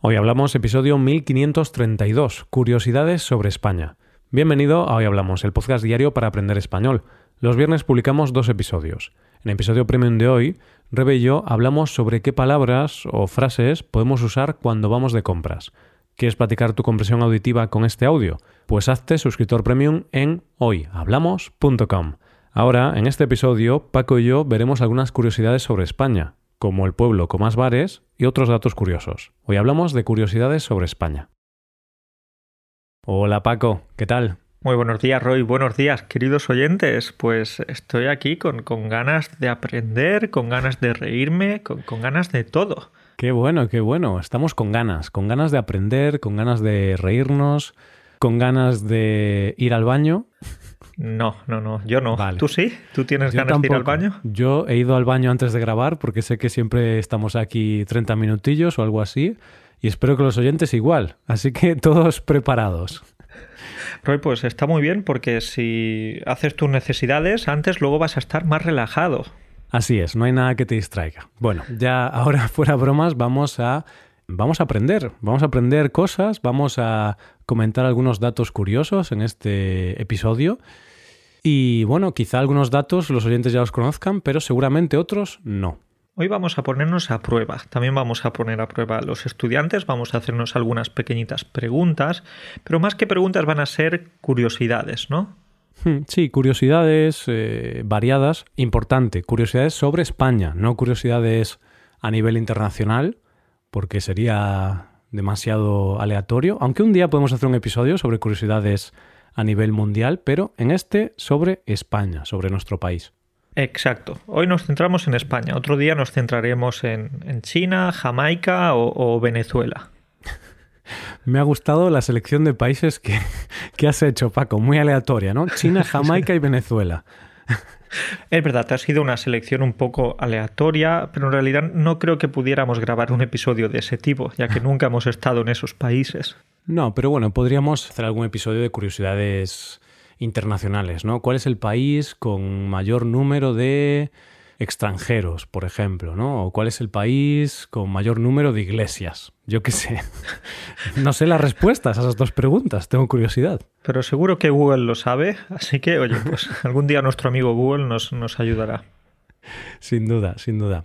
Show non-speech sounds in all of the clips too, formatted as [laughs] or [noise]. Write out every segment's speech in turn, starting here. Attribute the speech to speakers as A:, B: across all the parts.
A: Hoy hablamos episodio 1532, Curiosidades sobre España. Bienvenido a Hoy Hablamos, el podcast diario para aprender español. Los viernes publicamos dos episodios. En el episodio premium de hoy, Rebe y yo hablamos sobre qué palabras o frases podemos usar cuando vamos de compras. ¿Quieres platicar tu compresión auditiva con este audio? Pues hazte suscriptor premium en hoyhablamos.com. Ahora, en este episodio, Paco y yo veremos algunas curiosidades sobre España, como el pueblo con más bares y otros datos curiosos. Hoy hablamos de curiosidades sobre España. Hola Paco, ¿qué tal?
B: Muy buenos días, Roy. Buenos días, queridos oyentes. Pues estoy aquí con, con ganas de aprender, con ganas de reírme, con, con, ganas de todo.
A: Qué bueno, qué bueno. Estamos con ganas, con ganas de aprender, con ganas de reírnos, con ganas de ir al baño.
B: No, no, no, yo no. ¿Tú sí? ¿Tú tienes ganas de ir al baño?
A: Yo he ido al baño antes de grabar porque sé que siempre estamos aquí 30 minutillos o algo así y espero que los oyentes igual. Así que [laughs] todos preparados.
B: Roy, pues está muy bien porque si haces tus necesidades antes, luego vas a estar más relajado.
A: Así es, no hay nada que te distraiga. Bueno, ya ahora [laughs] fuera bromas, vamos a vamos a aprender, vamos a aprender cosas, vamos a comentar algunos datos curiosos en este episodio y bueno, quizá algunos datos los oyentes ya los conozcan, pero seguramente otros no.
B: Hoy vamos a ponernos a prueba. También vamos a poner a prueba a los estudiantes, vamos a hacernos algunas pequeñitas preguntas, pero más que preguntas van a ser curiosidades, ¿no?
A: Hmm, sí, curiosidades eh, variadas. Importante, curiosidades sobre España, no curiosidades a nivel internacional, porque sería demasiado aleatorio. Aunque un día podemos hacer un episodio sobre curiosidades a nivel mundial, pero en este sobre España, sobre nuestro país.
B: Exacto. Hoy nos centramos en España. Otro día nos centraremos en, China, Jamaica o, Venezuela. [laughs]
A: Me ha gustado la selección de países que, que, has hecho, Paco. Muy aleatoria, ¿no? China, [laughs] Jamaica y Venezuela.
B: Es verdad, ha sido una selección un poco aleatoria, pero en realidad no creo que pudiéramos grabar un episodio de ese tipo, ya que [laughs] nunca hemos estado en esos países.
A: No, pero bueno, podríamos hacer algún episodio de curiosidades internacionales, ¿no? ¿Cuál es el país con mayor número de extranjeros, por ejemplo, ¿no? O cuál es el país con mayor número de iglesias. Yo qué sé. [laughs] No sé las respuestas a esas dos preguntas, tengo curiosidad.
B: Pero seguro que Google lo sabe, así que, oye, pues algún día nuestro amigo Google nos, nos ayudará.
A: Sin duda, sin duda.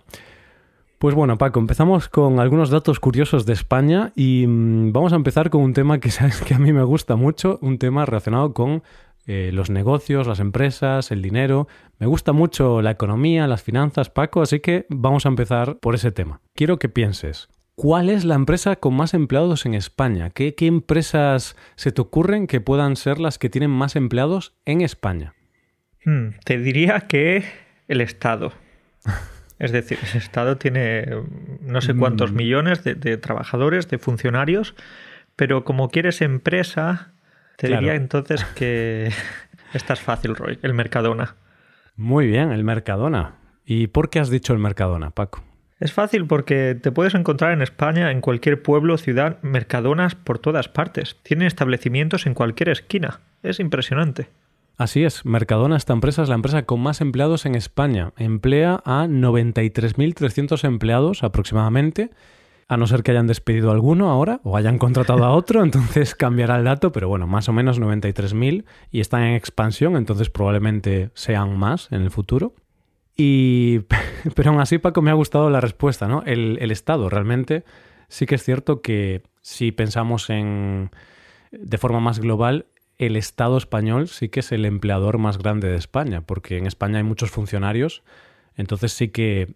A: Pues bueno, Paco, empezamos con algunos datos curiosos de España y mm, vamos a empezar con un tema que [laughs] sabes que a mí me gusta mucho, un tema relacionado con eh, los negocios, las empresas, el dinero. Me gusta mucho la economía, las finanzas, Paco, así que vamos a empezar por ese tema. Quiero que pienses, ¿cuál es la empresa con más empleados en España? ¿Qué, qué empresas se te ocurren que puedan ser las que tienen más empleados en España?
B: Hmm, te diría que el Estado. [laughs] Es decir, el Estado tiene no sé cuántos mm. millones de, trabajadores, de funcionarios, pero como quieres empresa, te diría entonces que [laughs] esta es fácil, Roy, el Mercadona.
A: Muy bien, el Mercadona. ¿Y por qué has dicho el Mercadona, Paco?
B: Es fácil porque te puedes encontrar en España, en cualquier pueblo, ciudad, Mercadonas por todas partes. Tienen establecimientos en cualquier esquina. Es impresionante.
A: Así es, Mercadona, esta empresa es la empresa con más empleados en España. Emplea a 93.300 empleados aproximadamente, a no ser que hayan despedido a alguno ahora o hayan contratado a otro, [laughs] entonces cambiará el dato, pero bueno, más o menos 93.000 y están en expansión, entonces probablemente sean más en el futuro. Y, [laughs] pero aún así, Paco, me ha gustado la respuesta, ¿no? El, el Estado realmente sí que es cierto que si pensamos en de forma más global, el Estado español sí que es el empleador más grande de España, porque en España hay muchos funcionarios, entonces sí que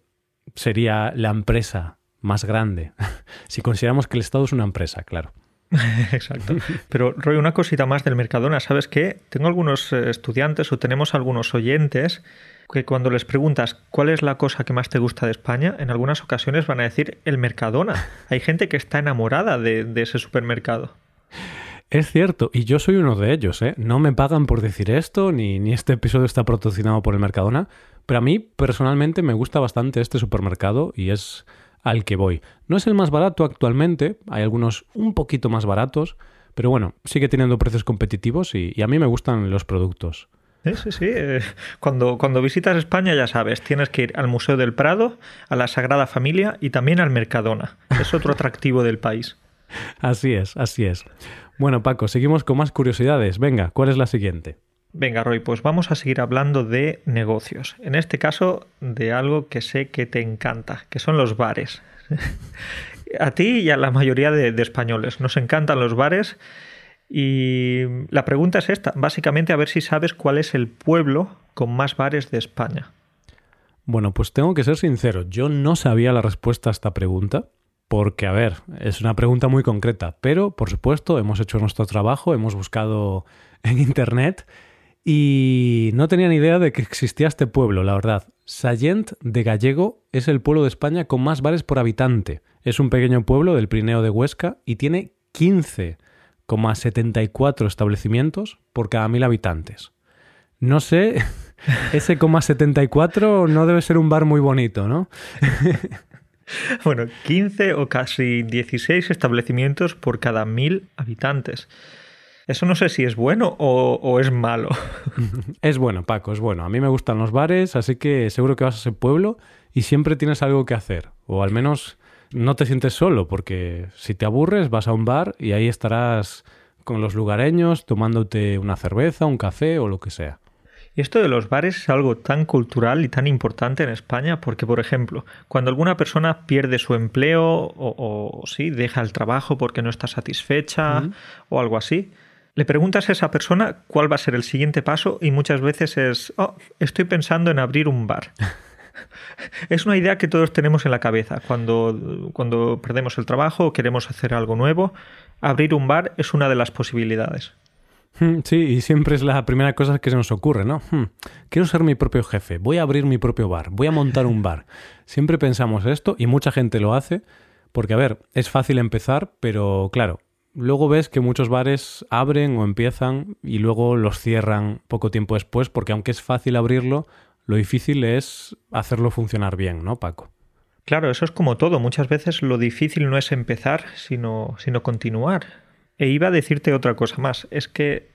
A: sería la empresa más grande, [laughs] si consideramos que el Estado es una empresa, claro. [laughs]
B: Exacto. Pero Roy, una cosita más del Mercadona, ¿sabes qué? Tengo algunos eh, estudiantes o tenemos algunos oyentes que cuando les preguntas cuál es la cosa que más te gusta de España, en algunas ocasiones van a decir el Mercadona. Hay gente que está enamorada de, de ese supermercado.
A: Es cierto, y yo soy uno de ellos, ¿eh? No me pagan por decir esto, ni, ni este episodio está patrocinado por el Mercadona, pero a mí personalmente me gusta bastante este supermercado y es al que voy. No es el más barato actualmente, hay algunos un poquito más baratos, pero bueno, sigue teniendo precios competitivos y, a mí me gustan los productos.
B: Sí, sí, sí. Eh, cuando, cuando visitas España ya sabes, tienes que ir al Museo del Prado, a la Sagrada Familia y también al Mercadona. Es otro [laughs] atractivo del país. [laughs]
A: así es, así es. Bueno, Paco, seguimos con más curiosidades. Venga, ¿cuál es la siguiente?
B: Venga, Roy, pues vamos a seguir hablando de negocios. En este caso, de algo que sé que te encanta, que son los bares. [laughs] a ti y a la mayoría de, de españoles nos encantan los bares. Y la pregunta es esta, básicamente a ver si sabes cuál es el pueblo con más bares de España.
A: Bueno, pues tengo que ser sincero, yo no sabía la respuesta a esta pregunta, porque, a ver, es una pregunta muy concreta, pero, por supuesto, hemos hecho nuestro trabajo, hemos buscado en Internet y no tenía ni idea de que existía este pueblo, la verdad. Sallent de Gallego es el pueblo de España con más bares por habitante. Es un pequeño pueblo del Pirineo de Huesca y tiene 15,74 establecimientos por cada mil habitantes. No sé, [laughs] ese 74 no debe ser un bar muy bonito, ¿no? [laughs] [laughs]
B: bueno, 15 o casi 16 establecimientos por cada mil habitantes. Eso no sé si es bueno o, es malo. [laughs]
A: Es bueno, Paco, es bueno. A mí me gustan los bares, así que seguro que vas a ese pueblo y siempre tienes algo que hacer. O al menos no te sientes solo, porque si te aburres vas a un bar y ahí estarás con los lugareños tomándote una cerveza, un café o lo que sea.
B: Y esto de los bares es algo tan cultural y tan importante en España porque, por ejemplo, cuando alguna persona pierde su empleo o, sí, deja el trabajo porque no está satisfecha o algo así, le preguntas a esa persona cuál va a ser el siguiente paso y muchas veces es, oh, estoy pensando en abrir un bar. [laughs] es una idea que todos tenemos en la cabeza. Cuando, cuando perdemos el trabajo o queremos hacer algo nuevo, abrir un bar es una de las posibilidades.
A: Hmm, sí, y siempre es la primera cosa que se nos ocurre, ¿no? Hmm, quiero ser mi propio jefe, voy a abrir mi propio bar, voy a montar un bar. Siempre pensamos esto y mucha gente lo hace porque, a ver, es fácil empezar, pero claro, luego ves que muchos bares abren o empiezan y luego los cierran poco tiempo después, porque aunque es fácil abrirlo, lo difícil es hacerlo funcionar bien, ¿no, Paco?
B: Claro, eso es como todo. Muchas veces lo difícil no es empezar, sino, sino continuar. E iba a decirte otra cosa más. Es que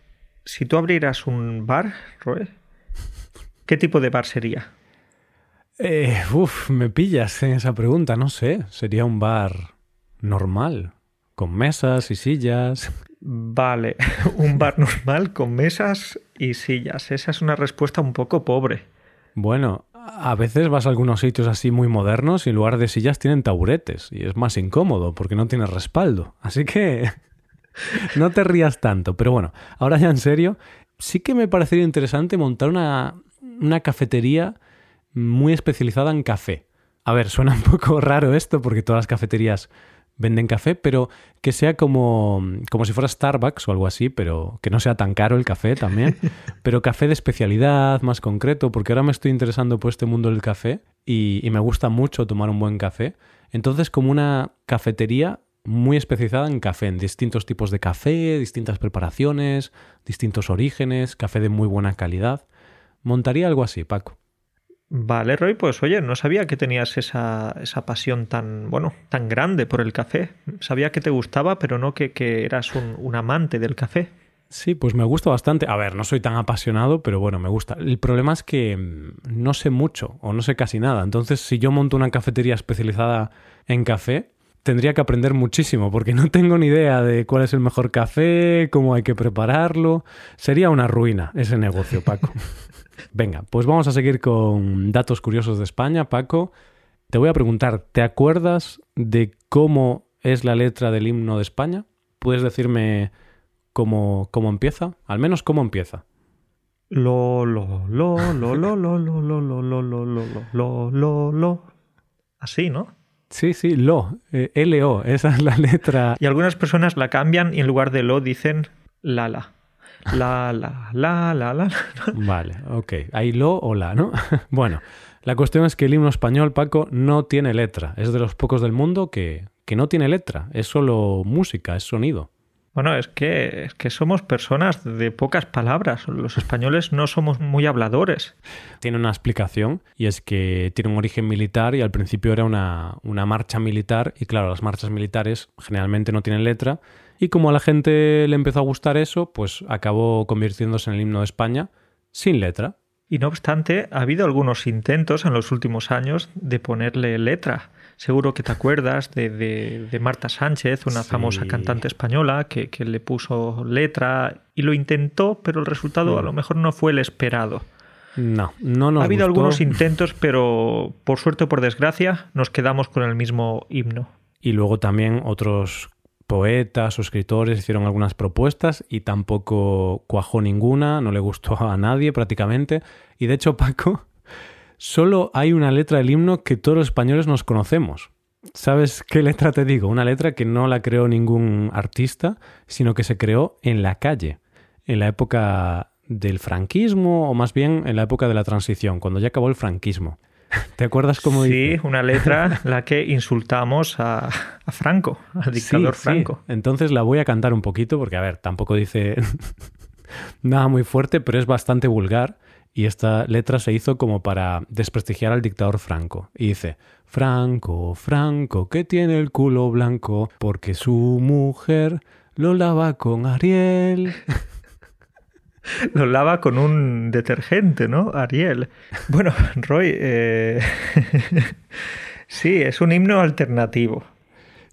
B: si tú abrieras un bar, Roe, ¿qué tipo de bar sería?
A: Eh, uf, me pillas en esa pregunta, no sé. Sería un bar normal con mesas y sillas.
B: Vale, [laughs] un bar normal con mesas y sillas. Esa es una respuesta un poco pobre.
A: Bueno, a veces vas a algunos sitios así muy modernos y en lugar de sillas tienen taburetes y es más incómodo porque no tienes respaldo. Así que no te rías tanto. Pero bueno, ahora ya en serio, sí que me parecería interesante montar una, una cafetería muy especializada en café. A ver, suena un poco [laughs] raro esto porque todas las cafeterías venden café, pero que sea como, como si fuera Starbucks o algo así, pero que no sea tan caro el café también, [laughs] pero café de especialidad, más concreto, porque ahora me estoy interesando por este mundo del café y, y me gusta mucho tomar un buen café. Entonces, como una cafetería muy especializada en café, en distintos tipos de café, distintas preparaciones, distintos orígenes, café de muy buena calidad. Montaría algo así, Paco.
B: Vale, Roy, pues oye, no sabía que tenías esa, esa pasión tan, bueno, tan grande por el café. Sabía que te gustaba, pero no que, que eras un, un, amante del café.
A: Sí, pues me gusta bastante. A ver, no soy tan apasionado, pero bueno, me gusta. El problema es que mm, no sé mucho o no sé casi nada. Entonces, si yo monto una cafetería especializada en café, tendría que aprender muchísimo porque no tengo ni idea de cuál es el mejor café, cómo hay que prepararlo. Sería una ruina ese negocio, Paco. Venga, pues vamos a seguir con datos curiosos de España, Paco. Te voy a preguntar, ¿te acuerdas de cómo es la letra del himno de España? ¿Puedes decirme cómo, cómo empieza? Al menos cómo empieza.
B: Lo, lo, lo, lo, lo, lo, lo, lo, lo, lo, lo, lo, lo, lo, lo. Así, ¿no?
A: Sí, sí, lo, L-O, esa es la letra.
B: Y algunas personas la cambian y en lugar de lo dicen la, la. La, la, la, la, la.
A: Vale, ok. Hay lo o la, ¿no? [laughs] bueno, la cuestión es que el himno español, Paco, no tiene letra. Es de los pocos del mundo que, que no tiene letra. Es solo música, es sonido.
B: Bueno, es que, es que somos personas de pocas palabras. Los españoles no somos muy habladores.
A: Tiene una explicación y es que tiene un origen militar y al principio era una, una marcha militar y claro, las marchas militares generalmente no tienen letra y como a la gente le empezó a gustar eso, pues acabó convirtiéndose en el himno de España sin letra.
B: Y no obstante, ha habido algunos intentos en los últimos años de ponerle letra. Seguro que te acuerdas de, Marta Sánchez, una famosa cantante española, que, le puso letra y lo intentó, pero el resultado a lo mejor no fue el esperado.
A: No, no nos
B: Ha habido algunos intentos, pero por suerte o por desgracia nos quedamos con el mismo himno.
A: Y luego también otros poetas o escritores hicieron algunas propuestas y tampoco cuajó ninguna, no le gustó a nadie prácticamente. Y de hecho, Paco, solo hay una letra del himno que todos los españoles nos conocemos. ¿Sabes qué letra te digo? Una letra que no la creó ningún artista, sino que se creó en la calle, en la época del franquismo o más bien en la época de la transición, cuando ya acabó el franquismo. [laughs] ¿Te acuerdas cómo
B: Sí, una letra la que insultamos a, Franco, al dictador Franco.
A: Entonces la voy a cantar un poquito porque, a ver, tampoco dice [laughs] nada muy fuerte, pero es bastante vulgar. Y esta letra se hizo como para desprestigiar al dictador Franco. Y dice, Franco, Franco, que tiene el culo blanco, porque su mujer lo lava con Ariel. [laughs]
B: lo lava con un detergente, ¿no? Ariel. Bueno, [laughs] Roy, eh, [laughs] sí, es un himno alternativo.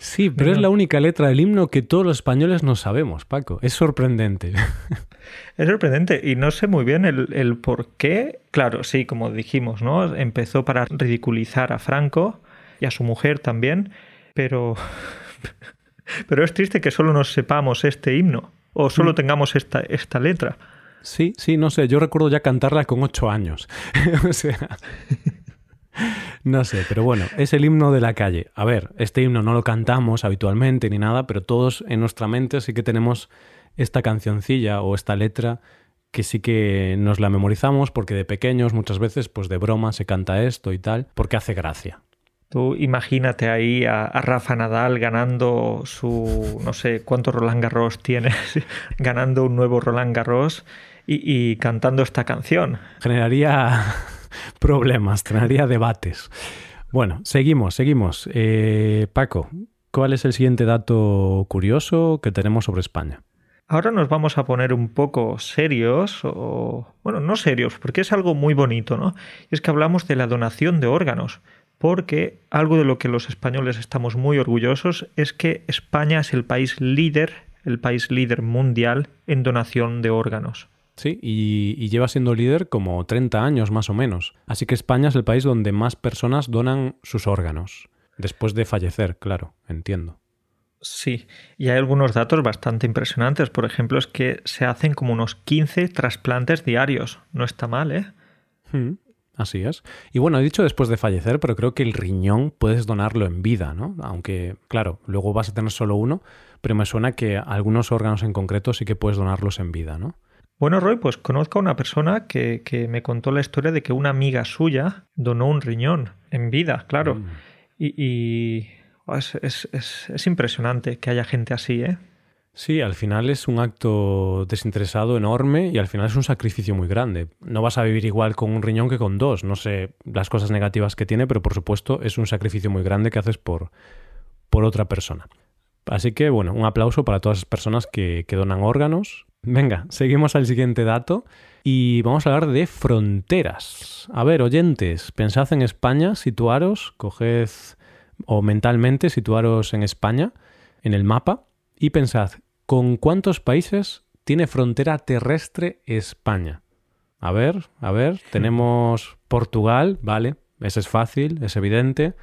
A: Sí, pero es la única letra del himno que todos los españoles no sabemos, Paco. Es sorprendente. [laughs]
B: Es sorprendente y no sé muy bien el, el, por qué. Claro, sí, como dijimos, ¿no? Empezó para ridiculizar a Franco y a su mujer también, pero... [laughs] Pero es triste que solo nos sepamos este himno o solo mm. tengamos esta, esta letra.
A: Sí, sí, no sé, yo recuerdo ya cantarla con ocho años. [laughs] o sea... No sé, pero bueno, es el himno de la calle. A ver, este himno no lo cantamos habitualmente ni nada, pero todos en nuestra mente sí que tenemos esta cancioncilla o esta letra que sí que nos la memorizamos porque de pequeños muchas veces pues de broma se canta esto y tal, porque hace gracia.
B: Tú imagínate ahí a, Rafa Nadal ganando su, no sé cuántos Roland Garros tiene, [laughs] ganando un nuevo Roland Garros y, cantando esta canción.
A: Generaría [laughs] problemas, generaría debates. Bueno, seguimos, seguimos. Eh, Paco, ¿cuál es el siguiente dato curioso que tenemos sobre España?
B: Ahora nos vamos a poner un poco serios, o bueno, no serios, porque es algo muy bonito, ¿no? Es que hablamos de la donación de órganos, porque algo de lo que los españoles estamos muy orgullosos es que España es el país líder, el país líder mundial en donación de órganos.
A: Sí, y, lleva siendo líder como 30 años más o menos. Así que España es el país donde más personas donan sus órganos. Después de fallecer, claro, entiendo.
B: Sí, y hay algunos datos bastante impresionantes. Por ejemplo, es que se hacen como unos 15 trasplantes diarios. No está mal, ¿eh?
A: Hmm, así es. Y bueno, he dicho después de fallecer, pero creo que el riñón puedes donarlo en vida, ¿no? Aunque, claro, luego vas a tener solo uno, pero me suena que algunos órganos en concreto sí que puedes donarlos en vida, ¿no?
B: Bueno, Roy, pues conozco a una persona que, me contó la historia de que una amiga suya donó un riñón en vida, claro. Mm. Y, oh, es, impresionante que haya gente así, ¿eh?
A: Sí, al final es un acto desinteresado enorme y al final es un sacrificio muy grande. No vas a vivir igual con un riñón que con dos. No sé las cosas negativas que tiene, pero por supuesto es un sacrificio muy grande que haces por, por otra persona. Así que, bueno, un aplauso para todas las personas que, que donan órganos Venga, seguimos al siguiente dato y vamos a hablar de fronteras. A ver, oyentes, pensad en España, situaros, coged o mentalmente situaros en España, en el mapa, y pensad, ¿con cuántos países tiene frontera terrestre España? A ver, a ver, tenemos Portugal, vale, ese es fácil, es evidente.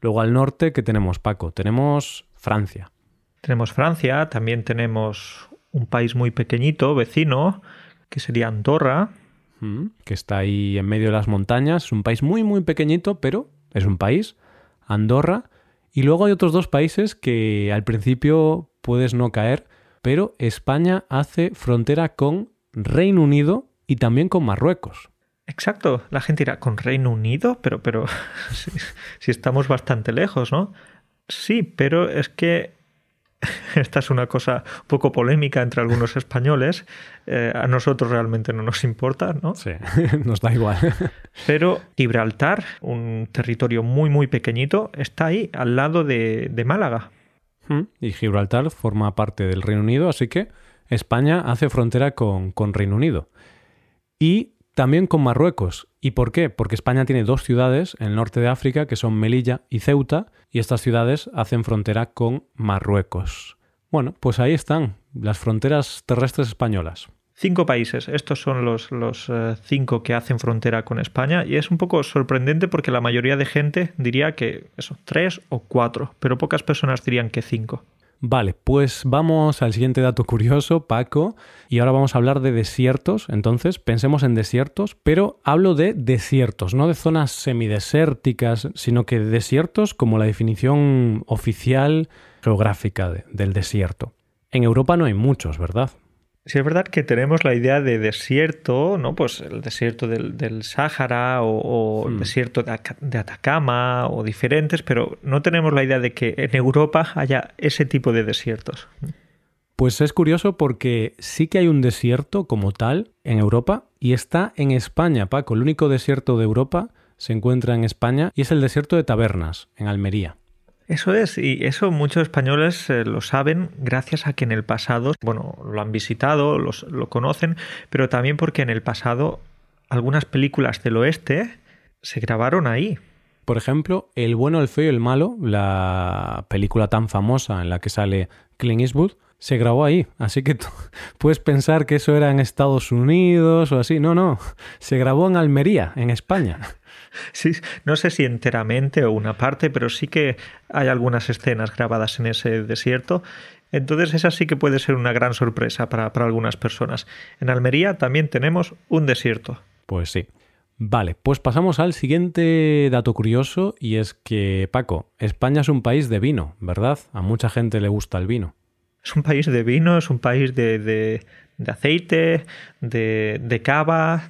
A: Luego al norte, ¿qué tenemos, Paco? Tenemos Francia.
B: Tenemos Francia, también tenemos un país muy pequeñito, vecino, que sería Andorra.
A: Mm, que está ahí en medio de las montañas. Es un país muy, muy pequeñito, pero es un país. Andorra. Y luego hay otros dos países que al principio puedes no caer, pero España hace frontera con Reino Unido y también con Marruecos.
B: Exacto, la gente irá con Reino Unido, pero, pero [laughs] si estamos bastante lejos, ¿no? Sí, pero es que [laughs] esta es una cosa un poco polémica entre algunos españoles. Eh, a nosotros realmente no nos importa, ¿no?
A: Sí, [laughs] nos da igual. [laughs]
B: Pero Gibraltar, un territorio muy, muy pequeñito, está ahí, al lado de, Málaga.
A: Hmm, y Gibraltar forma parte del Reino Unido, así que España hace frontera con, con Reino Unido. Y también con Marruecos. ¿Y por qué? Porque España tiene dos ciudades en el norte de África que son Melilla y Ceuta, y estas ciudades hacen frontera con Marruecos. Bueno, pues ahí están las fronteras terrestres españolas.
B: Cinco países, estos son los, eh, cinco que hacen frontera con España y es un poco sorprendente porque la mayoría de gente diría que eso, tres o cuatro, pero pocas personas dirían que cinco.
A: Vale, pues vamos al siguiente dato curioso, Paco, y ahora vamos a hablar de desiertos. Entonces, pensemos en desiertos, pero hablo de desiertos, no de zonas semidesérticas, sino que desiertos como la definición oficial geográfica del desierto. En Europa no hay muchos, ¿verdad?
B: Sí, es verdad que tenemos la idea de desierto, ¿no? Pues el desierto del, del Sáhara o, el hmm. desierto de, de, Atacama o diferentes, pero no tenemos la idea de que en Europa haya ese tipo de desiertos.
A: Pues es curioso porque sí que hay un desierto como tal en Europa y está en España, Paco. El único desierto de Europa se encuentra en España y es el desierto de Tabernas, en Almería.
B: Eso es, y eso muchos españoles eh, lo saben gracias a que en el pasado, bueno, lo han visitado, lo conocen, pero también porque en el pasado algunas películas del oeste se grabaron ahí.
A: Por ejemplo, El bueno, el feo y el malo, la película tan famosa en la que sale Clint Eastwood, se grabó ahí. Así que tú [laughs] puedes pensar que eso era en Estados Unidos o así. No, no, se grabó en Almería, en España. [laughs]
B: Sí, no sé si enteramente o una parte, pero sí que hay algunas escenas grabadas en ese desierto. Entonces esa sí que puede ser una gran sorpresa para, algunas personas. En Almería también tenemos un desierto.
A: Pues sí. Vale, pues pasamos al siguiente dato curioso y es que, Paco, España es un país de vino, ¿verdad? A mucha gente le gusta el vino.
B: Es un país de vino, es un país de, de, aceite, de, de cava,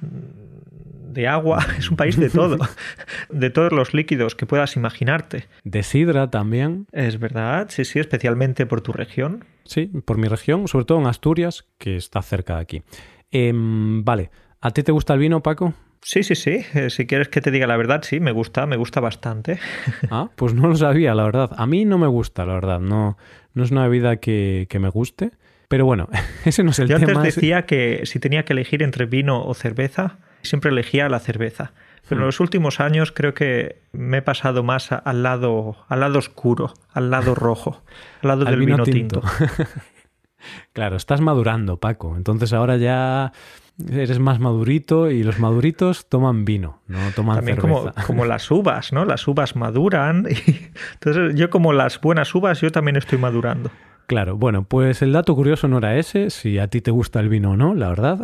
B: de agua, [laughs] es un país de todo, [laughs] de todos los líquidos que puedas imaginarte.
A: De sidra también.
B: Es verdad, sí, sí, especialmente por tu región.
A: Sí, por mi región, sobre todo en Asturias, que está cerca de aquí. Em, vale, ¿a ti te gusta el vino, Paco?
B: Sí, sí, sí. Eh, si quieres que te diga la verdad, sí, me gusta, me gusta bastante. [laughs]
A: Ah, pues no lo sabía, la verdad. A mí no me gusta, la verdad. No, no es una bebida que, que me guste. Pero bueno, ese no es el
B: tema.
A: Yo
B: antes decía que si tenía que elegir entre vino o cerveza, siempre elegía la cerveza. Pero en los últimos años creo que me he pasado más al lado, al lado oscuro, al lado [laughs] rojo, al lado del vino, tinto. [laughs]
A: claro, estás madurando, Paco. Entonces ahora ya eres más madurito y los maduritos toman vino, no toman
B: También Como, como [laughs] las uvas, ¿no? Las uvas maduran. Y... Entonces yo como las buenas uvas, yo también estoy madurando.
A: Claro, bueno, pues el dato curioso no era ese, si a ti te gusta el vino o no, la verdad.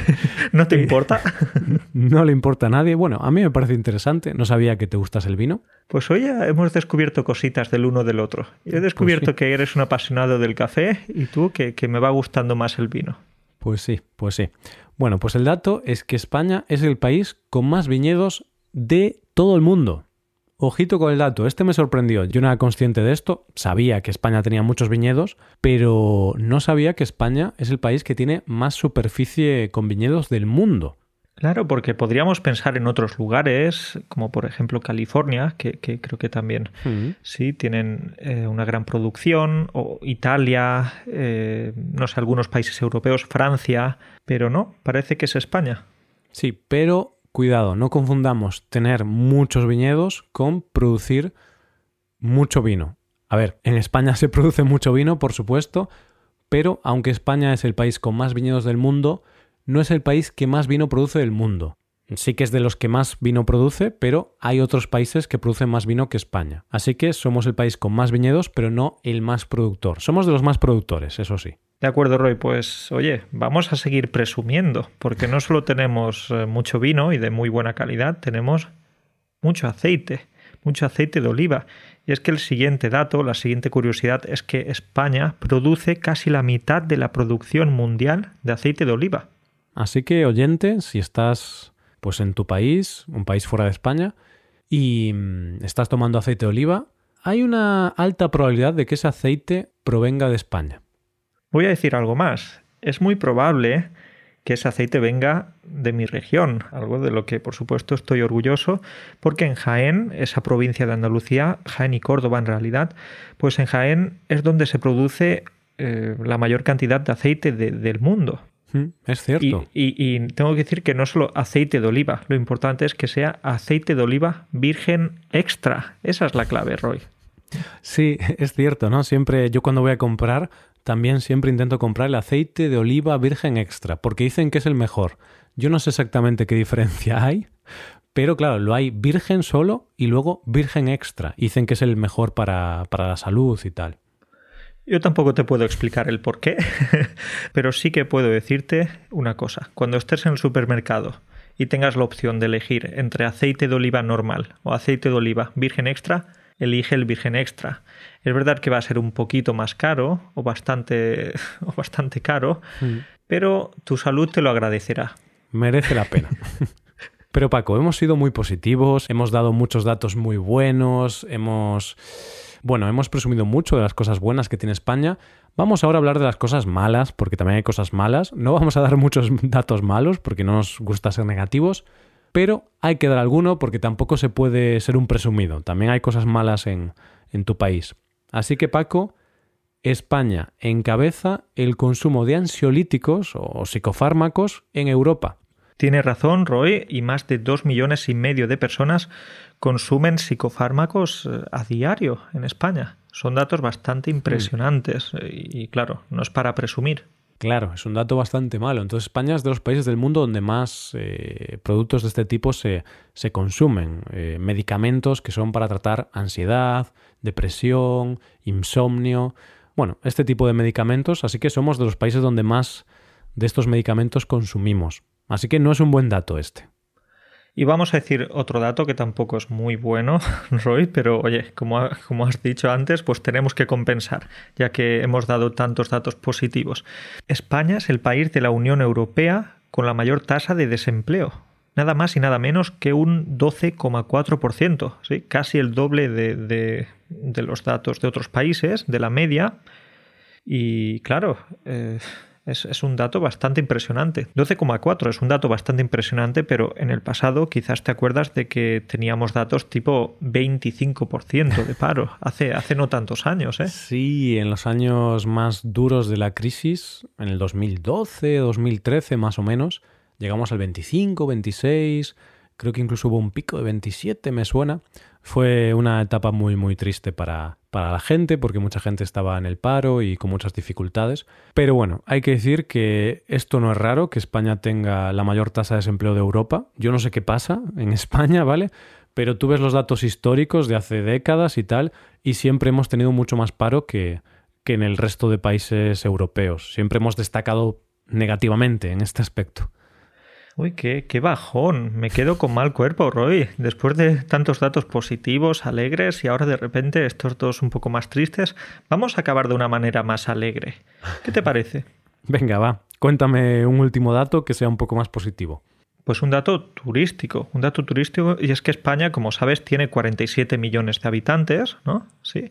A: [laughs]
B: ¿No te importa? [laughs]
A: no le importa a nadie. Bueno, a mí me parece interesante, no sabía que te gustas el vino.
B: Pues hoy hemos descubierto cositas del uno del otro. Yo he pues descubierto que eres un apasionado del café y tú que, que me va gustando más el vino.
A: Pues sí, pues sí. Bueno, pues el dato es que España es el país con más viñedos de todo el mundo. Ojito con el dato, este me sorprendió. Yo no era consciente de esto, sabía que España tenía muchos viñedos, pero no sabía que España es el país que tiene más superficie con viñedos del mundo.
B: Claro, porque podríamos pensar en otros lugares, como por ejemplo California, que, creo que también sí tienen eh, una gran producción, o Italia, eh, no sé, algunos países europeos, Francia, pero no, parece que es España.
A: Sí, pero Cuidado, no confundamos tener muchos viñedos con producir mucho vino. A ver, en España se produce mucho vino, por supuesto, pero aunque España es el país con más viñedos del mundo, no es el país que más vino produce del mundo. Sí que es de los que más vino produce, pero hay otros países que producen más vino que España. Así que somos el país con más viñedos, pero no el más productor. Somos de los más productores, eso sí.
B: De acuerdo, Roy. Pues oye, vamos a seguir presumiendo, porque no solo tenemos eh, mucho vino y de muy buena calidad, tenemos mucho aceite, mucho aceite de oliva. Y es que el siguiente dato, la siguiente curiosidad es que España produce casi la mitad de la producción mundial de aceite de oliva.
A: Así que, oyente, si estás pues en tu país, un país fuera de España, y mm, estás tomando aceite de oliva, hay una alta probabilidad de que ese aceite provenga de España.
B: Voy a decir algo más. Es muy probable que ese aceite venga de mi región, algo de lo que por supuesto estoy orgulloso, porque en Jaén, esa provincia de Andalucía, Jaén y Córdoba en realidad, pues en Jaén es donde se produce eh, la mayor cantidad de aceite del mundo.
A: Mm, es cierto.
B: Y, tengo que decir que no solo aceite de oliva, lo importante es que sea aceite de oliva virgen extra. Esa es la clave, Roy.
A: Sí, [laughs] es cierto, ¿no? Siempre yo cuando voy a comprar, también siempre intento comprar el aceite de oliva virgen extra, porque dicen que es el mejor. Yo no sé exactamente qué diferencia [laughs] hay, pero claro, lo hay virgen solo y luego virgen extra. Dicen que es el mejor para, para la salud y tal.
B: Yo tampoco te puedo explicar el por qué, [laughs] pero sí que puedo decirte una cosa. Cuando estés en el supermercado y tengas la opción de elegir entre aceite de oliva normal o aceite de oliva virgen extra, elige el virgen extra. Es verdad que va a ser un poquito más caro o bastante, [laughs] o bastante caro, mm. pero tu salud te lo agradecerá.
A: Merece la pena. [laughs] Pero Paco, hemos sido muy positivos, hemos dado muchos datos muy buenos, hemos bueno, hemos presumido mucho de las cosas buenas que tiene España. Vamos ahora a hablar de las cosas malas, porque también hay cosas malas. No vamos a dar muchos [laughs] datos malos, porque no nos gusta ser negativos, pero hay que dar alguno porque tampoco se puede ser un presumido. También hay cosas malas en, en tu país. Así que Paco, España encabeza el consumo de ansiolíticos o psicofármacos en Europa.
B: Tiene razón, Roy, y más de dos millones y medio de personas consumen psicofármacos eh, a diario en España. Son datos bastante mm. impresionantes y, claro, no es para presumir.
A: Claro, es un dato bastante malo. Entonces España es de los países del mundo donde más eh, productos de este tipo se, se consumen. Eh, medicamentos que son para tratar ansiedad, depresión, insomnio. Bueno, este tipo de medicamentos. Así que somos de los países donde más de estos medicamentos consumimos. Así que no es un buen dato este.
B: Y vamos a decir otro dato que tampoco es muy bueno, [laughs] Roy, pero oye, como, como, has dicho antes, pues tenemos que compensar, ya que hemos dado tantos datos positivos. España es el país de la Unión Europea con la mayor tasa de desempleo. Nada más y nada menos que un 12,4%, ¿sí? casi el doble de, de, los datos de otros países, de la media. Y claro, eh, es, un dato bastante impresionante. 12,4 es un dato bastante impresionante, pero en el pasado quizás te acuerdas de que teníamos datos tipo 25% de paro, [laughs] hace, hace no tantos años. ¿eh?
A: Sí, en los años más duros de la crisis, en el 2012, 2013 más o menos, llegamos al 25, 26, creo que incluso hubo un pico de 27, me suena. Fue una etapa muy, muy triste para, para la gente, porque mucha gente estaba en el paro y con muchas dificultades. Pero bueno, hay que decir que esto no es raro, que España tenga la mayor tasa de desempleo de Europa. Yo no sé qué pasa en [laughs] España, ¿vale? Pero tú ves los datos históricos de hace décadas y tal, y siempre hemos tenido mucho más paro que, que en el resto de países europeos. Siempre hemos destacado negativamente en este aspecto.
B: Uy, qué, qué bajón. Me quedo con mal cuerpo, Roy. Después de tantos datos positivos, alegres y ahora de repente estos dos un poco más tristes, vamos a acabar de una manera más alegre. ¿Qué te parece? [laughs]
A: Venga, va. Cuéntame un último dato que sea un poco más positivo.
B: Pues un dato turístico, un dato turístico, y es que España, como sabes, tiene 47 millones de habitantes, ¿no? Sí.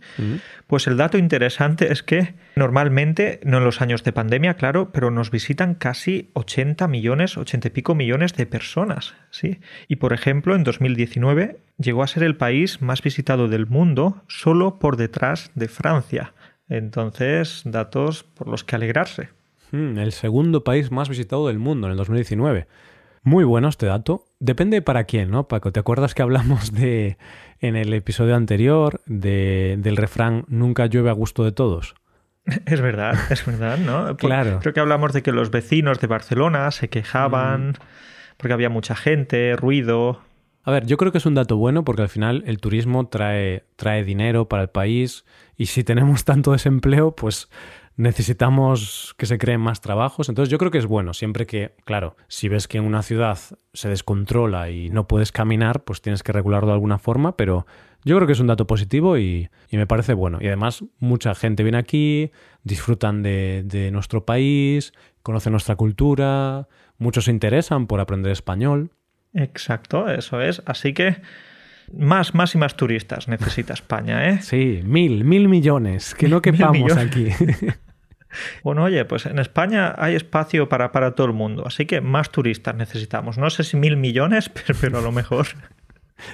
B: Pues el dato interesante es que normalmente, no en los años de pandemia, claro, pero nos visitan casi 80 millones, 80 y pico millones de personas, ¿sí? Y por ejemplo, en 2019 llegó a ser el país más visitado del mundo, solo por detrás de Francia. Entonces, datos por los que alegrarse.
A: Mm, el segundo país más visitado del mundo en el 2019. Muy bueno este dato. Depende para quién, ¿no, Paco? ¿Te acuerdas que hablamos de en el episodio anterior de, del refrán Nunca llueve a gusto de todos?
B: Es verdad, es verdad, ¿no? [laughs]
A: Pues claro.
B: Creo que hablamos de que los vecinos de Barcelona se quejaban mm. porque había mucha gente, ruido.
A: A ver, yo creo que es un dato bueno porque al final el turismo trae, trae dinero para el país y si tenemos tanto desempleo, pues necesitamos que se creen más trabajos. Entonces yo creo que es bueno, siempre que, claro, si ves que en una ciudad se descontrola y no puedes caminar, pues tienes que regularlo de alguna forma, pero yo creo que es un dato positivo y, me parece bueno. Y además mucha gente viene aquí, disfrutan de, de nuestro país, conocen nuestra cultura, muchos se interesan por aprender español.
B: Exacto, eso es. Así que más, más y más turistas necesita España, ¿eh? [laughs]
A: Sí, mil, mil millones, que no [laughs] quepamos aquí. [laughs]
B: Bueno, oye, pues en España hay espacio para, para todo el mundo, así que más turistas necesitamos. No sé si mil millones, [laughs] pero, a lo mejor...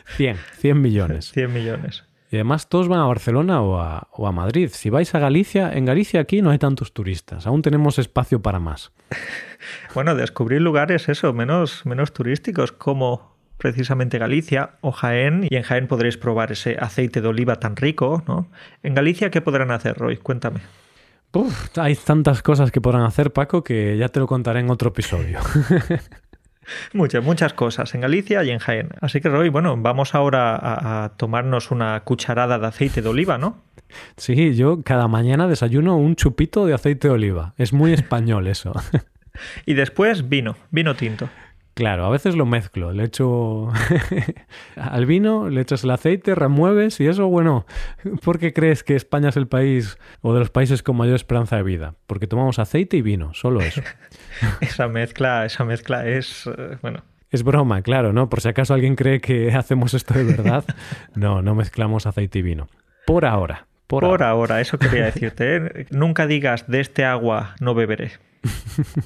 A: Cien, cien millones. [laughs]
B: Cien millones.
A: Y además todos van a Barcelona o a, o a, Madrid. Si vais a Galicia, en Galicia aquí no hay tantos turistas, aún tenemos espacio para más. [laughs]
B: bueno, descubrir lugares, eso, menos, menos turísticos como precisamente Galicia o Jaén, y en Jaén podréis probar ese aceite de oliva tan rico, ¿no? En Galicia, ¿qué podrán hacer, Roy? Cuéntame.
A: Hay tantas cosas que podrán hacer, Paco, que ya te lo contaré en otro episodio. [laughs]
B: Muchas, muchas cosas en Galicia y en Jaén. Así que, Roy, bueno, vamos ahora a, tomarnos una cucharada de aceite de oliva, ¿no?
A: Sí, yo cada mañana desayuno un chupito de aceite de oliva. Es muy español eso. [laughs]
B: y después vino, vino tinto.
A: Claro, a veces lo mezclo. Le echo [laughs] al vino, le echas el aceite, remueves y eso, bueno, ¿por qué crees que España es el país o de los países con mayor esperanza de vida? Porque tomamos aceite y vino, solo eso. [laughs]
B: esa mezcla, esa mezcla es, eh, bueno,
A: es broma, claro, ¿no? Por si acaso alguien cree que hacemos esto de verdad. [laughs] No, no mezclamos aceite y vino. Por ahora.
B: Por, ahora. ahora. eso quería [laughs] decirte. ¿eh? Nunca digas de este agua no beberé.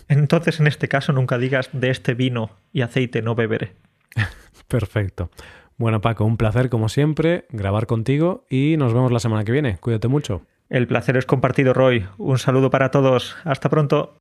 B: Entonces, en este caso, nunca digas de este vino y aceite no beberé. [laughs]
A: Perfecto. Bueno, Paco, un placer como siempre grabar contigo y nos vemos la semana que viene. Cuídate mucho.
B: El placer es compartido, Roy. Un saludo para todos. Hasta pronto.